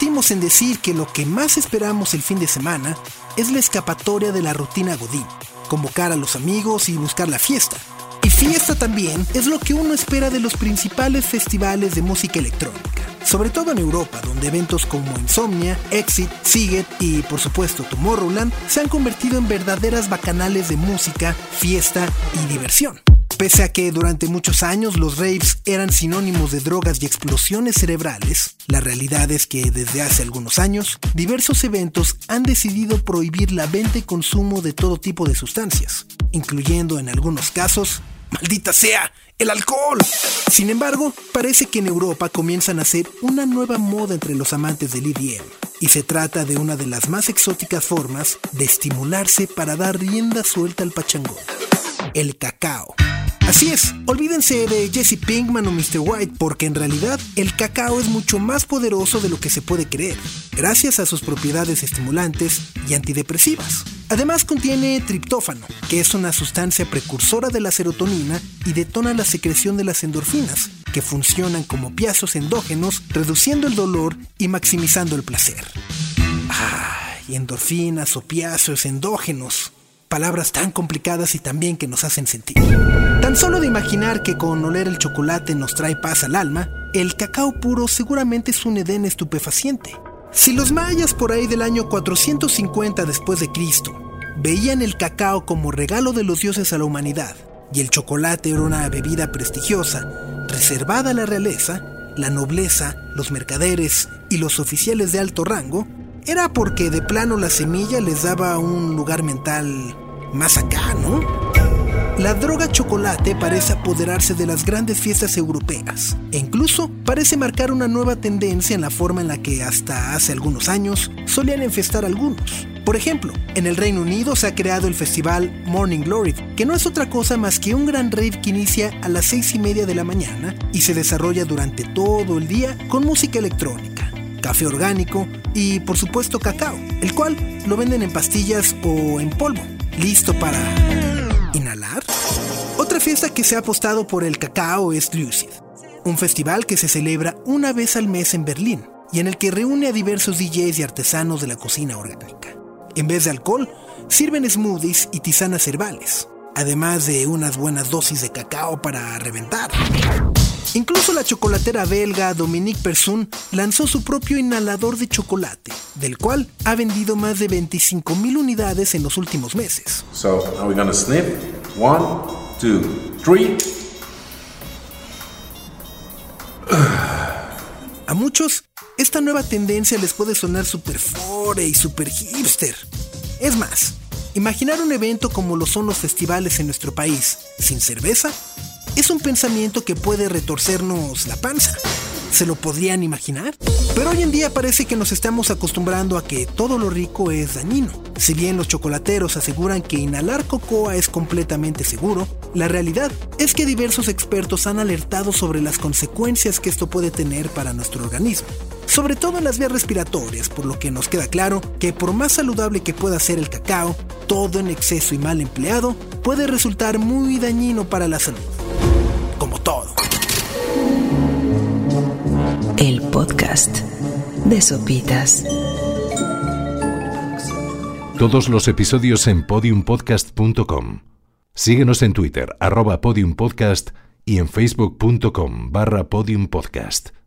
Mentimos en decir que lo que más esperamos el fin de semana es la escapatoria de la rutina Godín, convocar a los amigos y buscar la fiesta. Y fiesta también es lo que uno espera de los principales festivales de música electrónica, sobre todo en Europa, donde eventos como Insomnia, Exit, Siget y por supuesto Tomorrowland se han convertido en verdaderas bacanales de música, fiesta y diversión. Pese a que durante muchos años los raves eran sinónimos de drogas y explosiones cerebrales, la realidad es que desde hace algunos años, diversos eventos han decidido prohibir la venta y consumo de todo tipo de sustancias, incluyendo en algunos casos, maldita sea, el alcohol. Sin embargo, parece que en Europa comienzan a ser una nueva moda entre los amantes del EDM, y se trata de una de las más exóticas formas de estimularse para dar rienda suelta al pachangón, el cacao. Así es, olvídense de Jesse Pinkman o Mr. White porque en realidad el cacao es mucho más poderoso de lo que se puede creer, gracias a sus propiedades estimulantes y antidepresivas. Además contiene triptófano, que es una sustancia precursora de la serotonina y detona la secreción de las endorfinas, que funcionan como piazos endógenos, reduciendo el dolor y maximizando el placer. Ay, endorfinas, opiáceos, endógenos palabras tan complicadas y también que nos hacen sentir. Tan solo de imaginar que con oler el chocolate nos trae paz al alma, el cacao puro seguramente es un edén estupefaciente. Si los mayas por ahí del año 450 después de Cristo veían el cacao como regalo de los dioses a la humanidad y el chocolate era una bebida prestigiosa, reservada a la realeza, la nobleza, los mercaderes y los oficiales de alto rango, era porque de plano la semilla les daba un lugar mental más acá, ¿no? La droga chocolate parece apoderarse de las grandes fiestas europeas e incluso parece marcar una nueva tendencia en la forma en la que hasta hace algunos años solían infestar algunos. Por ejemplo, en el Reino Unido se ha creado el festival Morning Glory, que no es otra cosa más que un gran rave que inicia a las seis y media de la mañana y se desarrolla durante todo el día con música electrónica, café orgánico y por supuesto cacao, el cual lo venden en pastillas o en polvo, listo para inhalar. Otra fiesta que se ha apostado por el cacao es Lucid, un festival que se celebra una vez al mes en Berlín y en el que reúne a diversos DJs y artesanos de la cocina orgánica. En vez de alcohol, sirven smoothies y tisanas herbales, además de unas buenas dosis de cacao para reventar. Incluso la chocolatera belga Dominique Persun lanzó su propio inhalador de chocolate, del cual ha vendido más de 25 mil unidades en los últimos meses. So, are we gonna sniff? One, two, three. A muchos, esta nueva tendencia les puede sonar super fore y super hipster. Es más, imaginar un evento como lo son los festivales en nuestro país, sin cerveza, es un pensamiento que puede retorcernos la panza. ¿Se lo podrían imaginar? Pero hoy en día parece que nos estamos acostumbrando a que todo lo rico es dañino. Si bien los chocolateros aseguran que inhalar cocoa es completamente seguro, la realidad es que diversos expertos han alertado sobre las consecuencias que esto puede tener para nuestro organismo. Sobre todo en las vías respiratorias, por lo que nos queda claro que por más saludable que pueda ser el cacao, todo en exceso y mal empleado puede resultar muy dañino para la salud. Todo. El podcast de Sopitas. Todos los episodios en podiumpodcast.com. Síguenos en Twitter, arroba podiumpodcast y en facebook.com barra podiumpodcast.